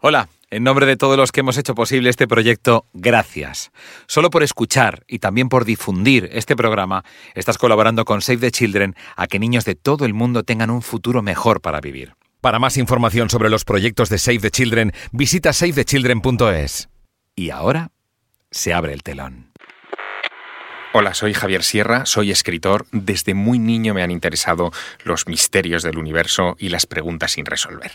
Hola, en nombre de todos los que hemos hecho posible este proyecto, gracias. Solo por escuchar y también por difundir este programa, estás colaborando con Save the Children a que niños de todo el mundo tengan un futuro mejor para vivir. Para más información sobre los proyectos de Save the Children, visita savethechildren.es. Y ahora se abre el telón. Hola, soy Javier Sierra, soy escritor. Desde muy niño me han interesado los misterios del universo y las preguntas sin resolver.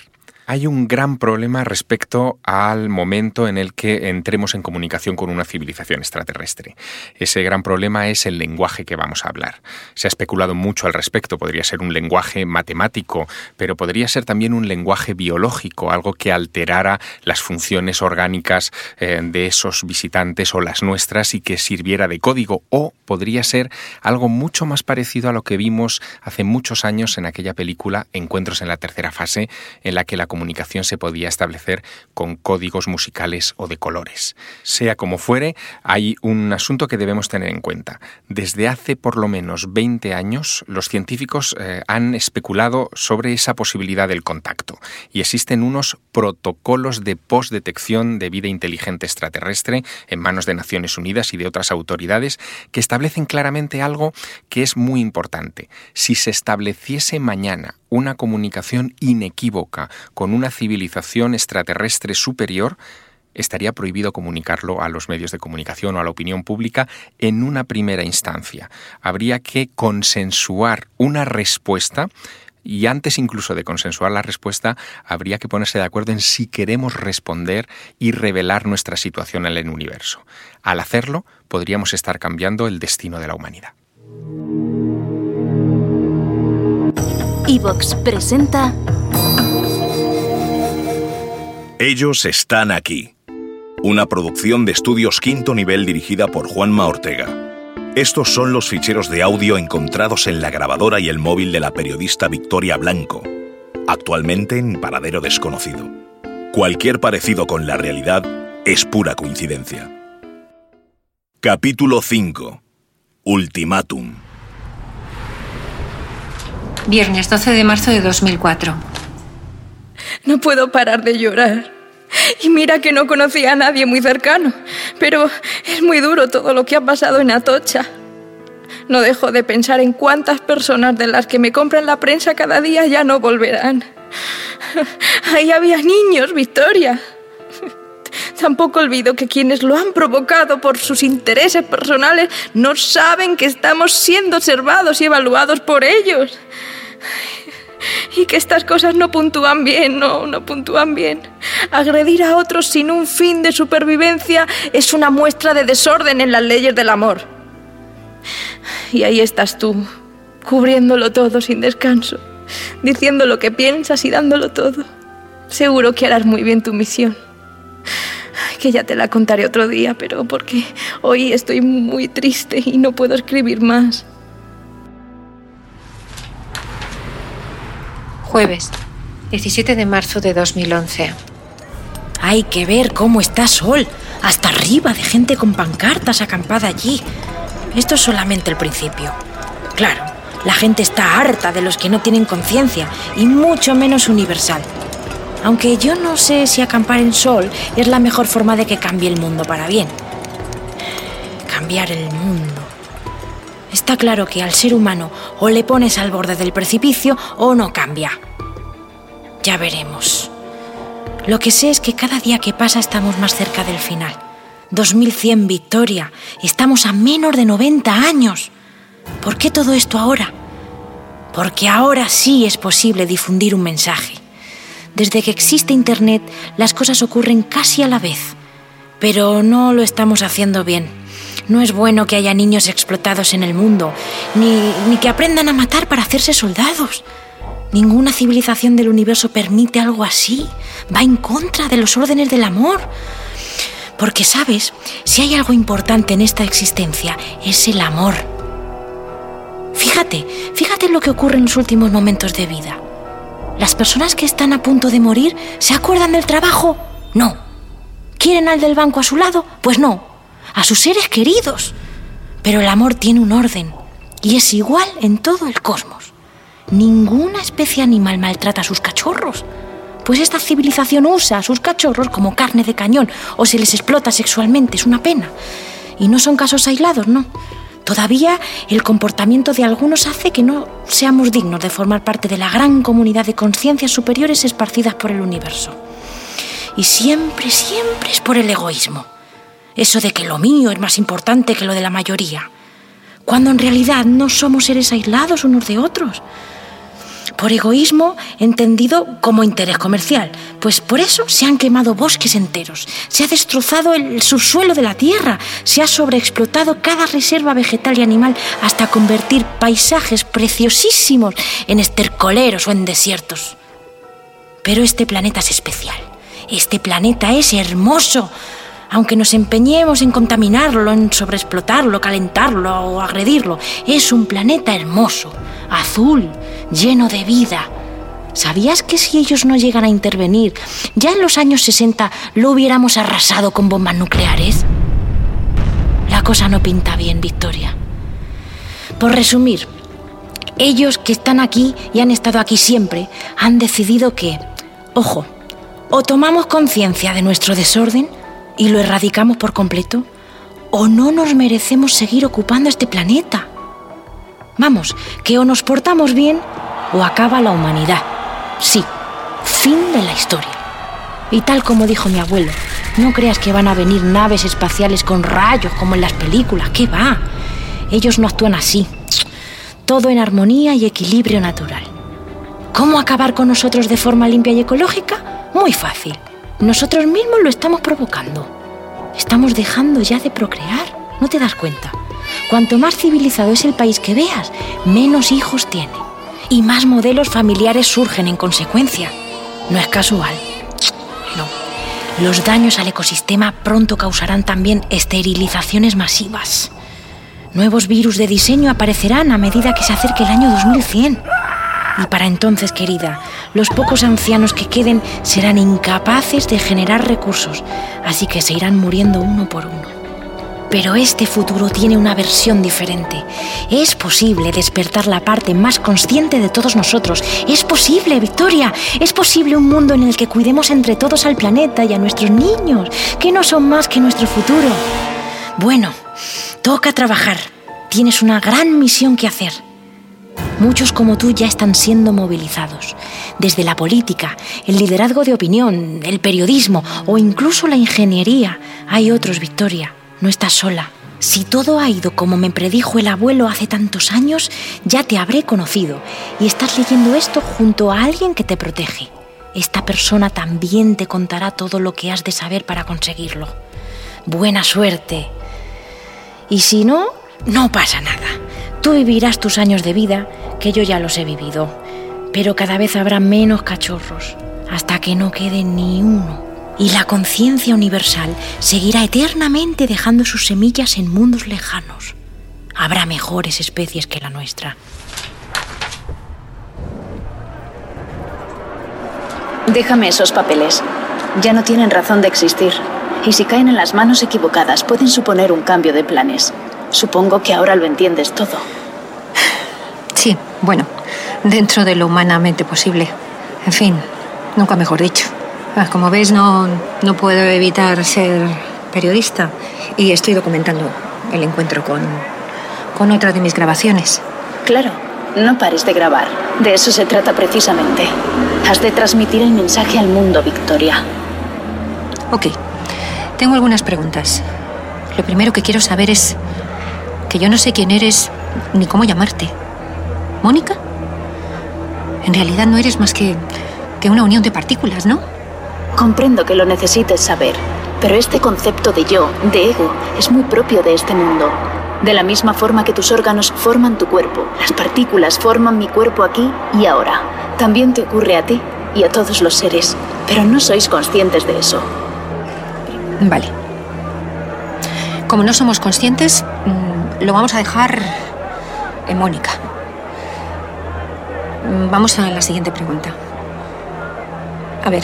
Hay un gran problema respecto al momento en el que entremos en comunicación con una civilización extraterrestre. Ese gran problema es el lenguaje que vamos a hablar. Se ha especulado mucho al respecto. Podría ser un lenguaje matemático, pero podría ser también un lenguaje biológico, algo que alterara las funciones orgánicas eh, de esos visitantes o las nuestras y que sirviera de código. O podría ser algo mucho más parecido a lo que vimos hace muchos años en aquella película Encuentros en la tercera fase, en la que la comunicación se podía establecer con códigos musicales o de colores. Sea como fuere, hay un asunto que debemos tener en cuenta. Desde hace por lo menos 20 años, los científicos eh, han especulado sobre esa posibilidad del contacto y existen unos protocolos de postdetección de vida inteligente extraterrestre en manos de Naciones Unidas y de otras autoridades que establecen claramente algo que es muy importante. Si se estableciese mañana una comunicación inequívoca con una civilización extraterrestre superior, estaría prohibido comunicarlo a los medios de comunicación o a la opinión pública en una primera instancia. Habría que consensuar una respuesta y antes incluso de consensuar la respuesta, habría que ponerse de acuerdo en si queremos responder y revelar nuestra situación en el universo. Al hacerlo, podríamos estar cambiando el destino de la humanidad. Evox presenta. Ellos están aquí. Una producción de estudios quinto nivel dirigida por Juanma Ortega. Estos son los ficheros de audio encontrados en la grabadora y el móvil de la periodista Victoria Blanco, actualmente en paradero desconocido. Cualquier parecido con la realidad es pura coincidencia. Capítulo 5. Ultimátum. Viernes 12 de marzo de 2004. No puedo parar de llorar. Y mira que no conocía a nadie muy cercano, pero es muy duro todo lo que ha pasado en Atocha. No dejo de pensar en cuántas personas de las que me compran la prensa cada día ya no volverán. Ahí había niños, Victoria. Tampoco olvido que quienes lo han provocado por sus intereses personales no saben que estamos siendo observados y evaluados por ellos. Y que estas cosas no puntúan bien, no, no puntúan bien. Agredir a otros sin un fin de supervivencia es una muestra de desorden en las leyes del amor. Y ahí estás tú, cubriéndolo todo sin descanso, diciendo lo que piensas y dándolo todo. Seguro que harás muy bien tu misión. Que ya te la contaré otro día, pero porque hoy estoy muy triste y no puedo escribir más. Jueves, 17 de marzo de 2011. Hay que ver cómo está Sol, hasta arriba de gente con pancartas acampada allí. Esto es solamente el principio. Claro, la gente está harta de los que no tienen conciencia y mucho menos universal. Aunque yo no sé si acampar en Sol es la mejor forma de que cambie el mundo para bien. Cambiar el mundo. Está claro que al ser humano o le pones al borde del precipicio o no cambia. Ya veremos. Lo que sé es que cada día que pasa estamos más cerca del final. 2100 Victoria. Estamos a menos de 90 años. ¿Por qué todo esto ahora? Porque ahora sí es posible difundir un mensaje. Desde que existe Internet, las cosas ocurren casi a la vez. Pero no lo estamos haciendo bien. No es bueno que haya niños explotados en el mundo, ni, ni que aprendan a matar para hacerse soldados. Ninguna civilización del universo permite algo así. va en contra de los órdenes del amor. Porque sabes, si hay algo importante en esta existencia, es el amor. Fíjate, fíjate lo que ocurre en los últimos momentos de vida. ¿Las personas que están a punto de morir se acuerdan del trabajo? No. ¿Quieren al del banco a su lado? Pues no. A sus seres queridos. Pero el amor tiene un orden y es igual en todo el cosmos. Ninguna especie animal maltrata a sus cachorros, pues esta civilización usa a sus cachorros como carne de cañón o se les explota sexualmente, es una pena. Y no son casos aislados, no. Todavía el comportamiento de algunos hace que no seamos dignos de formar parte de la gran comunidad de conciencias superiores esparcidas por el universo. Y siempre, siempre es por el egoísmo. Eso de que lo mío es más importante que lo de la mayoría. Cuando en realidad no somos seres aislados unos de otros por egoísmo entendido como interés comercial, pues por eso se han quemado bosques enteros, se ha destrozado el subsuelo de la tierra, se ha sobreexplotado cada reserva vegetal y animal hasta convertir paisajes preciosísimos en estercoleros o en desiertos. Pero este planeta es especial, este planeta es hermoso, aunque nos empeñemos en contaminarlo, en sobreexplotarlo, calentarlo o agredirlo, es un planeta hermoso, azul, lleno de vida. ¿Sabías que si ellos no llegan a intervenir, ya en los años 60 lo hubiéramos arrasado con bombas nucleares? La cosa no pinta bien, Victoria. Por resumir, ellos que están aquí y han estado aquí siempre han decidido que, ojo, o tomamos conciencia de nuestro desorden y lo erradicamos por completo, o no nos merecemos seguir ocupando este planeta. Vamos, que o nos portamos bien o acaba la humanidad. Sí, fin de la historia. Y tal como dijo mi abuelo, no creas que van a venir naves espaciales con rayos como en las películas, ¿qué va? Ellos no actúan así. Todo en armonía y equilibrio natural. ¿Cómo acabar con nosotros de forma limpia y ecológica? Muy fácil. Nosotros mismos lo estamos provocando. Estamos dejando ya de procrear. ¿No te das cuenta? Cuanto más civilizado es el país que veas, menos hijos tiene y más modelos familiares surgen en consecuencia. No es casual. No. Los daños al ecosistema pronto causarán también esterilizaciones masivas. Nuevos virus de diseño aparecerán a medida que se acerque el año 2100. Y para entonces, querida, los pocos ancianos que queden serán incapaces de generar recursos, así que se irán muriendo uno por uno. Pero este futuro tiene una versión diferente. Es posible despertar la parte más consciente de todos nosotros. Es posible, Victoria. Es posible un mundo en el que cuidemos entre todos al planeta y a nuestros niños, que no son más que nuestro futuro. Bueno, toca trabajar. Tienes una gran misión que hacer. Muchos como tú ya están siendo movilizados. Desde la política, el liderazgo de opinión, el periodismo o incluso la ingeniería. Hay otros, Victoria no estás sola. Si todo ha ido como me predijo el abuelo hace tantos años, ya te habré conocido y estás leyendo esto junto a alguien que te protege. Esta persona también te contará todo lo que has de saber para conseguirlo. Buena suerte. Y si no, no pasa nada. Tú vivirás tus años de vida, que yo ya los he vivido. Pero cada vez habrá menos cachorros, hasta que no quede ni uno y la conciencia universal seguirá eternamente dejando sus semillas en mundos lejanos. Habrá mejores especies que la nuestra. Déjame esos papeles. Ya no tienen razón de existir. Y si caen en las manos equivocadas, pueden suponer un cambio de planes. Supongo que ahora lo entiendes todo. Sí, bueno, dentro de lo humanamente posible. En fin, nunca mejor dicho. Ah, como veis, no, no puedo evitar ser periodista y estoy documentando el encuentro con, con otra de mis grabaciones. Claro, no pares de grabar. De eso se trata precisamente. Has de transmitir el mensaje al mundo, Victoria. Ok, tengo algunas preguntas. Lo primero que quiero saber es que yo no sé quién eres ni cómo llamarte. ¿Mónica? En realidad no eres más que, que una unión de partículas, ¿no? Comprendo que lo necesites saber, pero este concepto de yo, de ego, es muy propio de este mundo. De la misma forma que tus órganos forman tu cuerpo, las partículas forman mi cuerpo aquí y ahora. También te ocurre a ti y a todos los seres. pero no sois conscientes de eso. Vale. Como no somos conscientes, lo vamos a dejar en Mónica. Vamos a la siguiente pregunta. A ver,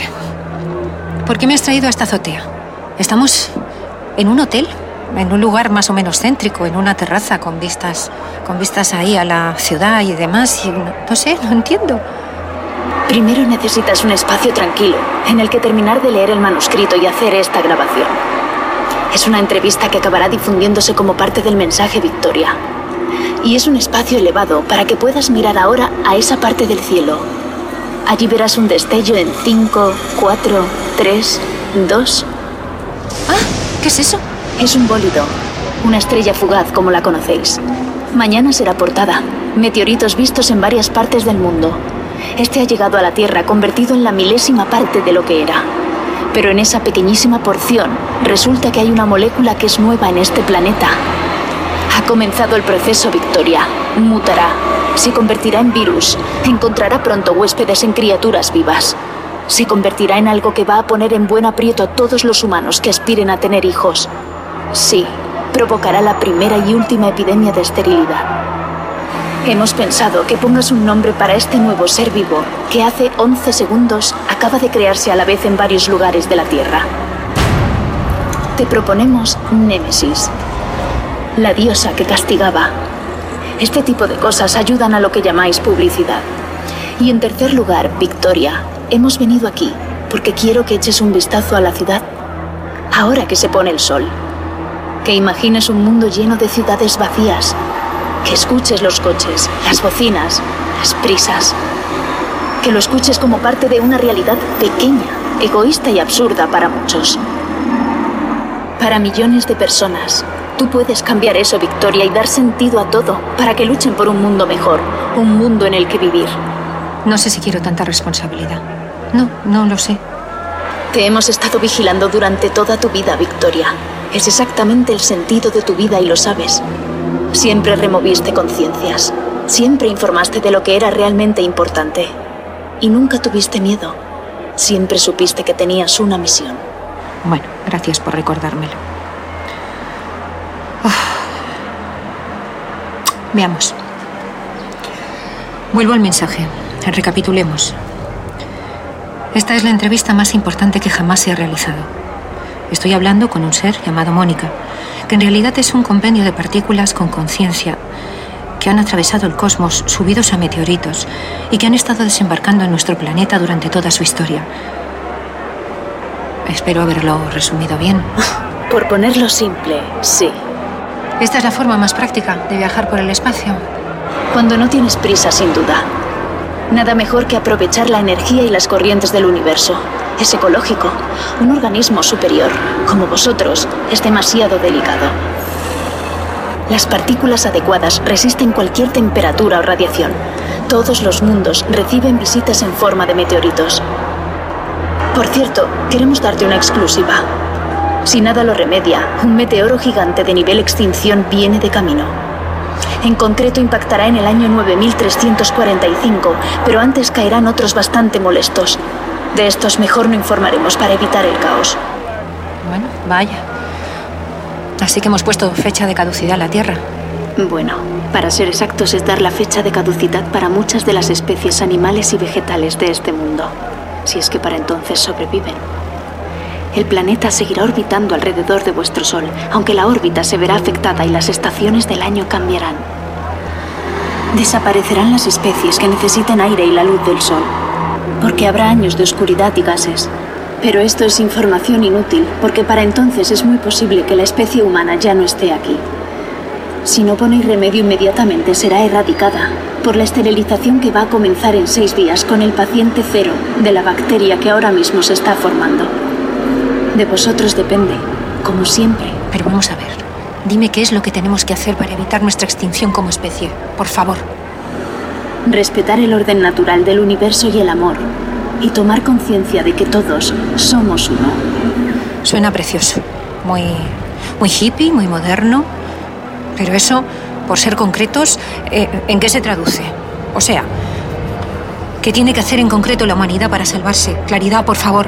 ¿por qué me has traído a esta azotea? Estamos en un hotel, en un lugar más o menos céntrico, en una terraza con vistas, con vistas ahí a la ciudad y demás. No sé, no entiendo. Primero necesitas un espacio tranquilo en el que terminar de leer el manuscrito y hacer esta grabación. Es una entrevista que acabará difundiéndose como parte del mensaje Victoria. Y es un espacio elevado para que puedas mirar ahora a esa parte del cielo. Allí verás un destello en 5, 4, 3, 2. Ah, ¿qué es eso? Es un bólido, una estrella fugaz como la conocéis. Mañana será portada. Meteoritos vistos en varias partes del mundo. Este ha llegado a la Tierra convertido en la milésima parte de lo que era. Pero en esa pequeñísima porción resulta que hay una molécula que es nueva en este planeta. Ha comenzado el proceso Victoria. Mutará. Se convertirá en virus. Encontrará pronto huéspedes en criaturas vivas. Se convertirá en algo que va a poner en buen aprieto a todos los humanos que aspiren a tener hijos. Sí, provocará la primera y última epidemia de esterilidad. Hemos pensado que pongas un nombre para este nuevo ser vivo que hace 11 segundos acaba de crearse a la vez en varios lugares de la Tierra. Te proponemos Némesis, la diosa que castigaba. Este tipo de cosas ayudan a lo que llamáis publicidad. Y en tercer lugar, Victoria, hemos venido aquí porque quiero que eches un vistazo a la ciudad ahora que se pone el sol. Que imagines un mundo lleno de ciudades vacías. Que escuches los coches, las bocinas, las prisas. Que lo escuches como parte de una realidad pequeña, egoísta y absurda para muchos. Para millones de personas, tú puedes cambiar eso, Victoria, y dar sentido a todo para que luchen por un mundo mejor, un mundo en el que vivir. No sé si quiero tanta responsabilidad. No, no lo sé. Te hemos estado vigilando durante toda tu vida, Victoria. Es exactamente el sentido de tu vida y lo sabes. Siempre removiste conciencias. Siempre informaste de lo que era realmente importante. Y nunca tuviste miedo. Siempre supiste que tenías una misión. Bueno, gracias por recordármelo. Uf. Veamos. Vuelvo al mensaje. Recapitulemos. Esta es la entrevista más importante que jamás se ha realizado. Estoy hablando con un ser llamado Mónica, que en realidad es un compendio de partículas con conciencia que han atravesado el cosmos subidos a meteoritos y que han estado desembarcando en nuestro planeta durante toda su historia. Espero haberlo resumido bien. Por ponerlo simple, sí. Esta es la forma más práctica de viajar por el espacio. Cuando no tienes prisa, sin duda. Nada mejor que aprovechar la energía y las corrientes del universo. Es ecológico. Un organismo superior, como vosotros, es demasiado delicado. Las partículas adecuadas resisten cualquier temperatura o radiación. Todos los mundos reciben visitas en forma de meteoritos. Por cierto, queremos darte una exclusiva. Si nada lo remedia, un meteoro gigante de nivel extinción viene de camino. En concreto impactará en el año 9345, pero antes caerán otros bastante molestos. De estos mejor no informaremos para evitar el caos. Bueno, vaya. Así que hemos puesto fecha de caducidad a la Tierra. Bueno, para ser exactos es dar la fecha de caducidad para muchas de las especies animales y vegetales de este mundo, si es que para entonces sobreviven. El planeta seguirá orbitando alrededor de vuestro Sol, aunque la órbita se verá afectada y las estaciones del año cambiarán. Desaparecerán las especies que necesiten aire y la luz del Sol, porque habrá años de oscuridad y gases. Pero esto es información inútil, porque para entonces es muy posible que la especie humana ya no esté aquí. Si no ponéis remedio inmediatamente, será erradicada por la esterilización que va a comenzar en seis días con el paciente cero de la bacteria que ahora mismo se está formando. De vosotros depende, como siempre. Pero vamos a ver. Dime qué es lo que tenemos que hacer para evitar nuestra extinción como especie. Por favor. Respetar el orden natural del universo y el amor. Y tomar conciencia de que todos somos uno. Suena precioso. Muy, muy hippie, muy moderno. Pero eso, por ser concretos, eh, ¿en qué se traduce? O sea, ¿Qué tiene que hacer en concreto la humanidad para salvarse? Claridad, por favor.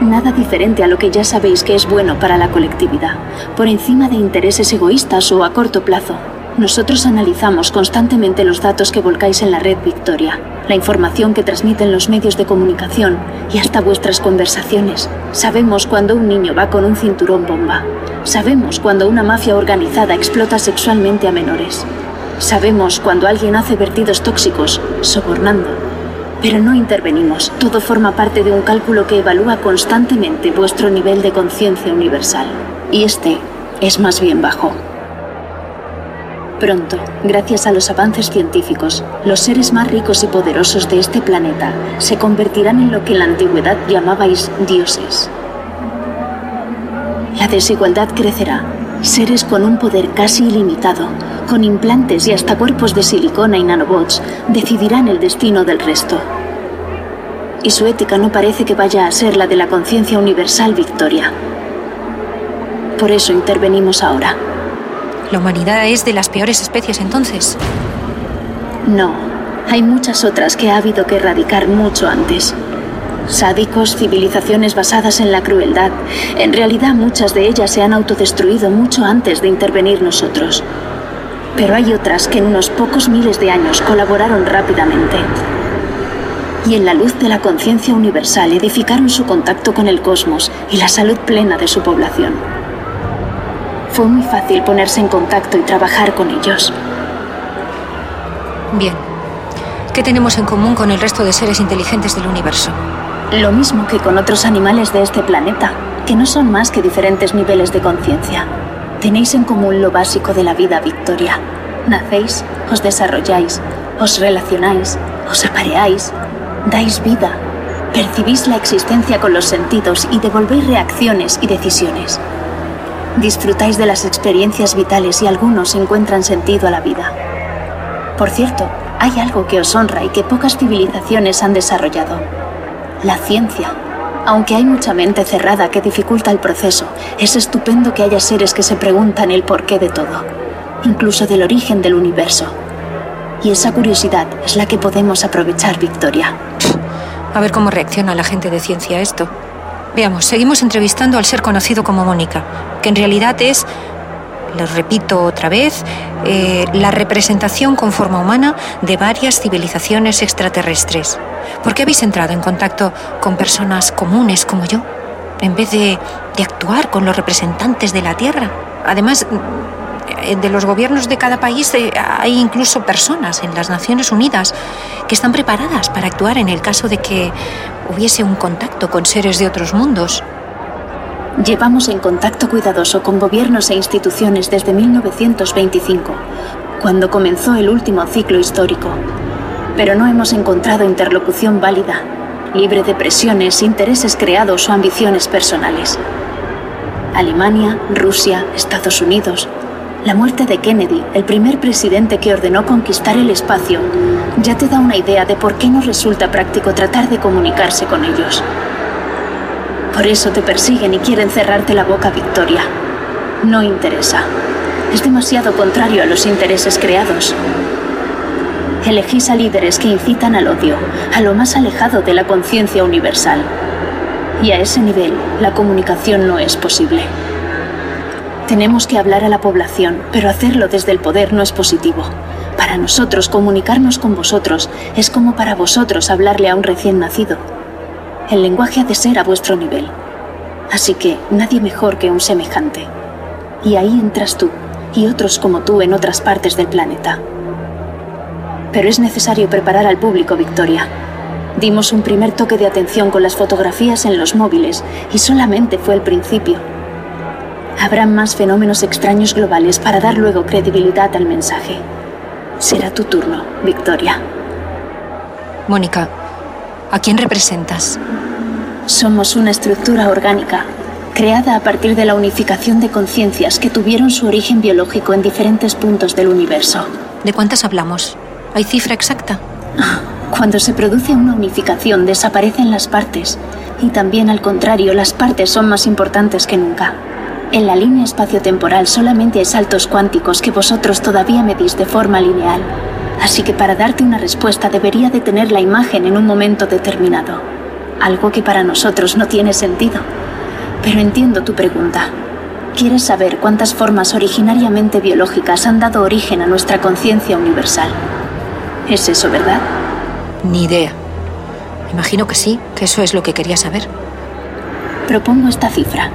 Nada diferente a lo que ya sabéis que es bueno para la colectividad, por encima de intereses egoístas o a corto plazo. Nosotros analizamos constantemente los datos que volcáis en la red Victoria, la información que transmiten los medios de comunicación y hasta vuestras conversaciones. Sabemos cuando un niño va con un cinturón bomba. Sabemos cuando una mafia organizada explota sexualmente a menores. Sabemos cuando alguien hace vertidos tóxicos, sobornando. Pero no intervenimos. Todo forma parte de un cálculo que evalúa constantemente vuestro nivel de conciencia universal. Y este es más bien bajo. Pronto, gracias a los avances científicos, los seres más ricos y poderosos de este planeta se convertirán en lo que en la antigüedad llamabais dioses. La desigualdad crecerá. Seres con un poder casi ilimitado, con implantes y hasta cuerpos de silicona y nanobots, decidirán el destino del resto. Y su ética no parece que vaya a ser la de la conciencia universal Victoria. Por eso intervenimos ahora. ¿La humanidad es de las peores especies entonces? No, hay muchas otras que ha habido que erradicar mucho antes. Sádicos, civilizaciones basadas en la crueldad. En realidad muchas de ellas se han autodestruido mucho antes de intervenir nosotros. Pero hay otras que en unos pocos miles de años colaboraron rápidamente. Y en la luz de la conciencia universal edificaron su contacto con el cosmos y la salud plena de su población. Fue muy fácil ponerse en contacto y trabajar con ellos. Bien. ¿Qué tenemos en común con el resto de seres inteligentes del universo? Lo mismo que con otros animales de este planeta, que no son más que diferentes niveles de conciencia. Tenéis en común lo básico de la vida, Victoria. Nacéis, os desarrolláis, os relacionáis, os apareáis, dais vida, percibís la existencia con los sentidos y devolvéis reacciones y decisiones. Disfrutáis de las experiencias vitales y algunos encuentran sentido a la vida. Por cierto, hay algo que os honra y que pocas civilizaciones han desarrollado. La ciencia. Aunque hay mucha mente cerrada que dificulta el proceso, es estupendo que haya seres que se preguntan el porqué de todo, incluso del origen del universo. Y esa curiosidad es la que podemos aprovechar, Victoria. A ver cómo reacciona la gente de ciencia a esto. Veamos, seguimos entrevistando al ser conocido como Mónica, que en realidad es, lo repito otra vez, eh, la representación con forma humana de varias civilizaciones extraterrestres. ¿Por qué habéis entrado en contacto con personas comunes como yo, en vez de, de actuar con los representantes de la Tierra? Además, de los gobiernos de cada país eh, hay incluso personas en las Naciones Unidas que están preparadas para actuar en el caso de que hubiese un contacto con seres de otros mundos. Llevamos en contacto cuidadoso con gobiernos e instituciones desde 1925, cuando comenzó el último ciclo histórico. Pero no hemos encontrado interlocución válida, libre de presiones, intereses creados o ambiciones personales. Alemania, Rusia, Estados Unidos, la muerte de Kennedy, el primer presidente que ordenó conquistar el espacio, ya te da una idea de por qué no resulta práctico tratar de comunicarse con ellos. Por eso te persiguen y quieren cerrarte la boca, Victoria. No interesa. Es demasiado contrario a los intereses creados. Elegís a líderes que incitan al odio, a lo más alejado de la conciencia universal. Y a ese nivel, la comunicación no es posible. Tenemos que hablar a la población, pero hacerlo desde el poder no es positivo. Para nosotros comunicarnos con vosotros es como para vosotros hablarle a un recién nacido. El lenguaje ha de ser a vuestro nivel. Así que nadie mejor que un semejante. Y ahí entras tú y otros como tú en otras partes del planeta. Pero es necesario preparar al público, Victoria. Dimos un primer toque de atención con las fotografías en los móviles y solamente fue el principio. Habrá más fenómenos extraños globales para dar luego credibilidad al mensaje. Será tu turno, Victoria. Mónica, ¿a quién representas? Somos una estructura orgánica, creada a partir de la unificación de conciencias que tuvieron su origen biológico en diferentes puntos del universo. ¿De cuántas hablamos? ¿Hay cifra exacta? Cuando se produce una unificación desaparecen las partes y también al contrario las partes son más importantes que nunca. En la línea espacio-temporal solamente hay saltos cuánticos que vosotros todavía medís de forma lineal. Así que para darte una respuesta debería de tener la imagen en un momento determinado. Algo que para nosotros no tiene sentido. Pero entiendo tu pregunta. Quieres saber cuántas formas originariamente biológicas han dado origen a nuestra conciencia universal. ¿Es eso verdad? Ni idea. Imagino que sí, que eso es lo que quería saber. Propongo esta cifra.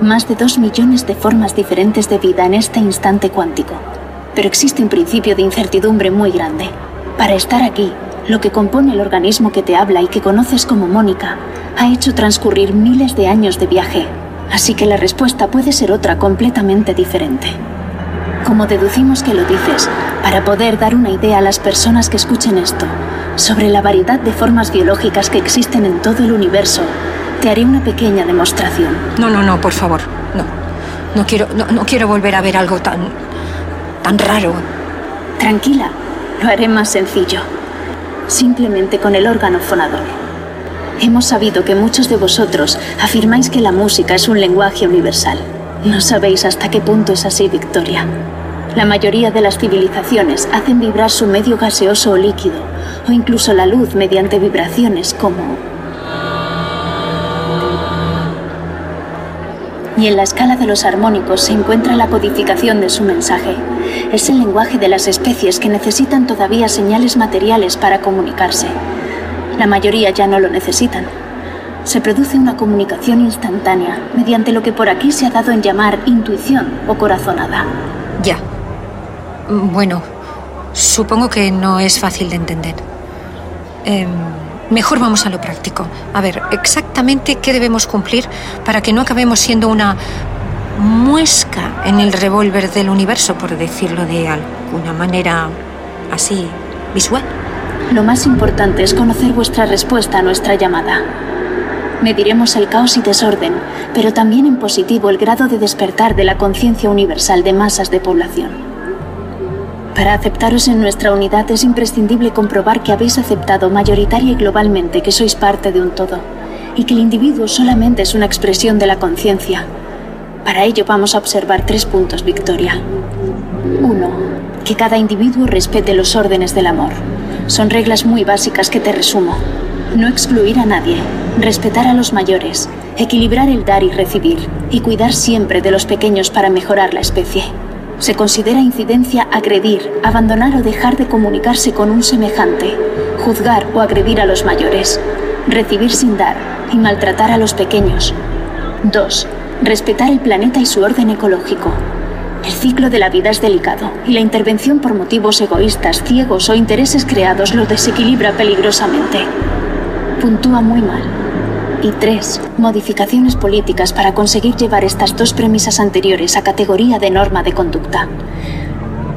Más de dos millones de formas diferentes de vida en este instante cuántico. Pero existe un principio de incertidumbre muy grande. Para estar aquí, lo que compone el organismo que te habla y que conoces como Mónica ha hecho transcurrir miles de años de viaje. Así que la respuesta puede ser otra completamente diferente. Como deducimos que lo dices, para poder dar una idea a las personas que escuchen esto sobre la variedad de formas biológicas que existen en todo el universo, te haré una pequeña demostración. No, no, no, por favor. No. No quiero, no, no quiero volver a ver algo tan. tan raro. Tranquila, lo haré más sencillo. Simplemente con el órgano fonador. Hemos sabido que muchos de vosotros afirmáis que la música es un lenguaje universal. No sabéis hasta qué punto es así, Victoria. La mayoría de las civilizaciones hacen vibrar su medio gaseoso o líquido, o incluso la luz mediante vibraciones como y en la escala de los armónicos se encuentra la codificación de su mensaje. Es el lenguaje de las especies que necesitan todavía señales materiales para comunicarse. La mayoría ya no lo necesitan. Se produce una comunicación instantánea mediante lo que por aquí se ha dado en llamar intuición o corazonada. Ya. Bueno, supongo que no es fácil de entender. Em, Mejor vamos a lo práctico. A ver, exactamente qué debemos cumplir para que no acabemos siendo una muesca en el revólver del universo, por decirlo de alguna manera así visual. Lo más importante es conocer vuestra respuesta a nuestra llamada. Mediremos el caos y desorden, pero también en positivo el grado de despertar de la conciencia universal de masas de población. Para aceptaros en nuestra unidad es imprescindible comprobar que habéis aceptado mayoritaria y globalmente que sois parte de un todo y que el individuo solamente es una expresión de la conciencia. Para ello vamos a observar tres puntos, Victoria. Uno, que cada individuo respete los órdenes del amor. Son reglas muy básicas que te resumo. No excluir a nadie, respetar a los mayores, equilibrar el dar y recibir y cuidar siempre de los pequeños para mejorar la especie. Se considera incidencia agredir, abandonar o dejar de comunicarse con un semejante, juzgar o agredir a los mayores, recibir sin dar y maltratar a los pequeños. 2. Respetar el planeta y su orden ecológico. El ciclo de la vida es delicado y la intervención por motivos egoístas, ciegos o intereses creados lo desequilibra peligrosamente. Puntúa muy mal. Y tres, modificaciones políticas para conseguir llevar estas dos premisas anteriores a categoría de norma de conducta.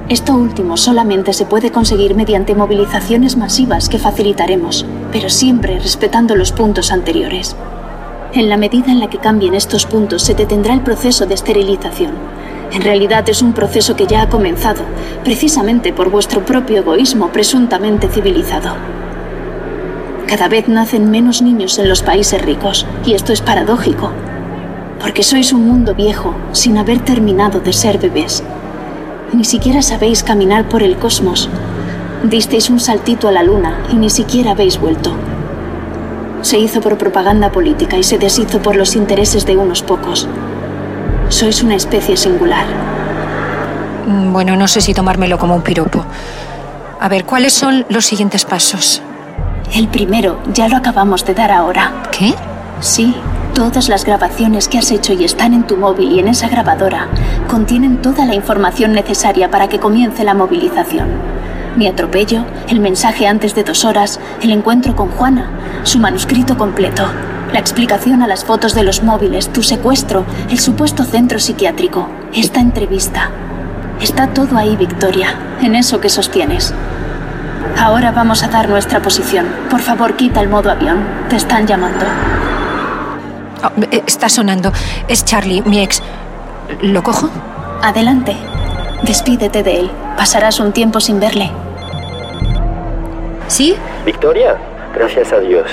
Esto último solamente se puede conseguir mediante movilizaciones masivas que facilitaremos, pero siempre respetando los puntos anteriores. En la medida en la que cambien estos puntos se detendrá el proceso de esterilización. En realidad es un proceso que ya ha comenzado, precisamente por vuestro propio egoísmo presuntamente civilizado. Cada vez nacen menos niños en los países ricos, y esto es paradójico, porque sois un mundo viejo sin haber terminado de ser bebés. Ni siquiera sabéis caminar por el cosmos. Disteis un saltito a la luna y ni siquiera habéis vuelto. Se hizo por propaganda política y se deshizo por los intereses de unos pocos. Sois una especie singular. Mm, Bueno, no sé si tomármelo como un piropo. A ver, ¿cuáles son los siguientes pasos? El primero ya lo acabamos de dar ahora. ¿Qué? Sí, todas las grabaciones que has hecho y están en tu móvil y en esa grabadora contienen toda la información necesaria para que comience la movilización. Mi atropello, el mensaje antes de dos horas, el encuentro con Juana, su manuscrito completo, la explicación a las fotos de los móviles, tu secuestro, el supuesto centro psiquiátrico, esta entrevista. Está todo ahí, Victoria, en eso que sostienes. Ahora vamos a dar nuestra posición. Por favor, quita el modo avión. Te están llamando. Oh, eh, está sonando. Es Charlie, mi ex. ¿Lo cojo? Adelante. Despídete de él. Pasarás un tiempo sin verle. ¿Sí? Victoria, gracias a Dios.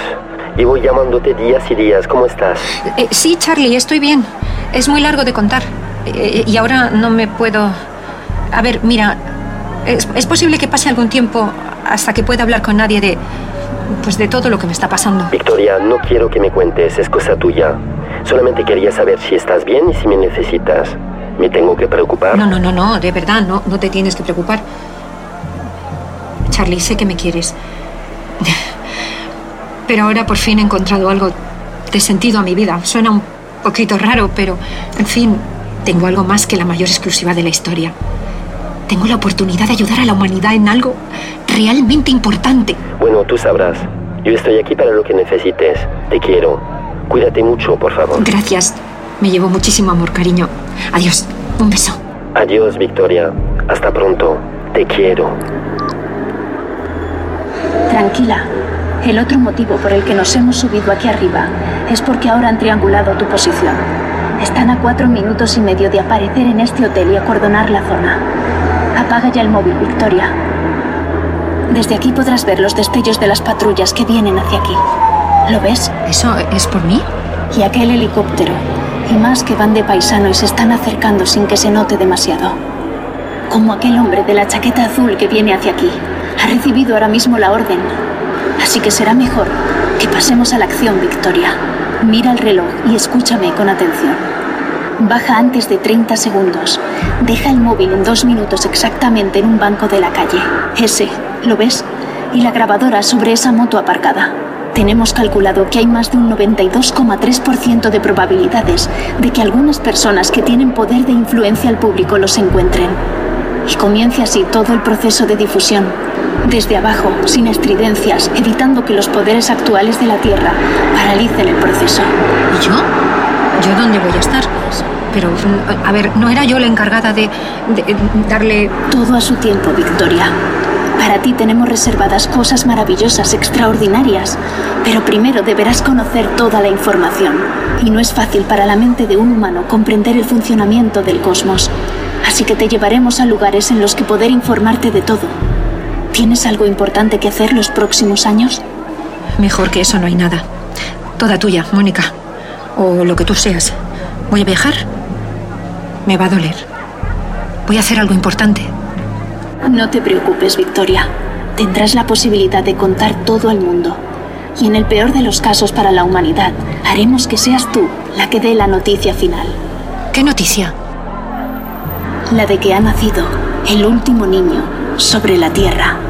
Llevo llamándote días y días. ¿Cómo estás? Eh, sí, Charlie, estoy bien. Es muy largo de contar. Eh, y ahora no me puedo... A ver, mira, Es, es posible que pase algún tiempo hasta que pueda hablar con nadie de. Pues de todo lo que me está pasando. Victoria, no quiero que me cuentes, es cosa tuya. Solamente quería saber si estás bien y si me necesitas. ¿Me tengo que preocupar? No, no, no, no, de verdad, no, no te tienes que preocupar. Charlie, sé que me quieres. Pero ahora por fin he encontrado algo de sentido a mi vida. Suena un poquito raro, pero, en fin, tengo algo más que la mayor exclusiva de la historia. Tengo la oportunidad de ayudar a la humanidad en algo realmente importante. Bueno, tú sabrás. Yo estoy aquí para lo que necesites. Te quiero. Cuídate mucho, por favor. Gracias. Me llevo muchísimo amor, cariño. Adiós. Un beso. Adiós, Victoria. Hasta pronto. Te quiero. Tranquila. El otro motivo por el que nos hemos subido aquí arriba es porque ahora han triangulado tu posición. Están a cuatro minutos y medio de aparecer en este hotel y acordonar la zona. Apaga ya el móvil, Victoria. Desde aquí podrás ver los destellos de las patrullas que vienen hacia aquí. ¿Lo ves? ¿Eso es por mí? Y aquel helicóptero. Y más que van de paisano y se están acercando sin que se note demasiado. Como aquel hombre de la chaqueta azul que viene hacia aquí. Ha recibido ahora mismo la orden. Así que será mejor que pasemos a la acción, Victoria. Mira el reloj y escúchame con atención. Baja antes de 30 segundos. Deja el móvil en dos minutos exactamente en un banco de la calle. Ese, ¿lo ves? Y la grabadora sobre esa moto aparcada. Tenemos calculado que hay más de un 92,3% de probabilidades de que algunas personas que tienen poder de influencia al público los encuentren. Y comience así todo el proceso de difusión. Desde abajo, sin estridencias, evitando que los poderes actuales de la Tierra paralicen el proceso. ¿Y yo? ¿Yo dónde voy a estar? Pero, a ver, ¿no era yo la encargada de, de darle... Todo a su tiempo, Victoria. Para ti tenemos reservadas cosas maravillosas, extraordinarias, pero primero deberás conocer toda la información. Y no es fácil para la mente de un humano comprender el funcionamiento del cosmos. Así que te llevaremos a lugares en los que poder informarte de todo. ¿Tienes algo importante que hacer los próximos años? Mejor que eso no hay nada. Toda tuya, Mónica. O lo que tú seas. ¿Voy a viajar? Me va a doler. Voy a hacer algo importante. No te preocupes, Victoria. Tendrás la posibilidad de contar todo al mundo. Y en el peor de los casos para la humanidad, haremos que seas tú la que dé la noticia final. ¿Qué noticia? La de que ha nacido el último niño sobre la Tierra.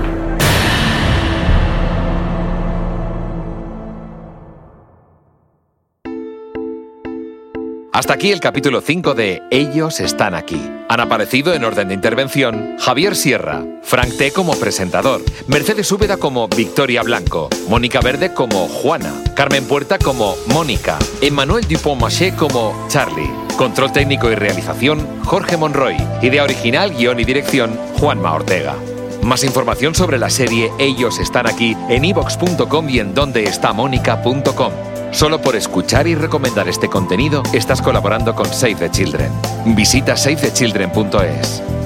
Hasta aquí el capítulo 5 de Ellos están aquí. Han aparecido en orden de intervención Javier Sierra, Frank T como presentador, Mercedes Úbeda como Victoria Blanco, Mónica Verde como Juana, Carmen Puerta como Mónica, Emmanuel Dupont-Maché como Charlie. Control técnico y realización Jorge Monroy. Idea original, guion y dirección Juanma Ortega. Más información sobre la serie Ellos están aquí en ivox.com y en dondeestamónica.com. Solo por escuchar y recomendar este contenido estás colaborando con Save the Children. Visita savethechildren.es.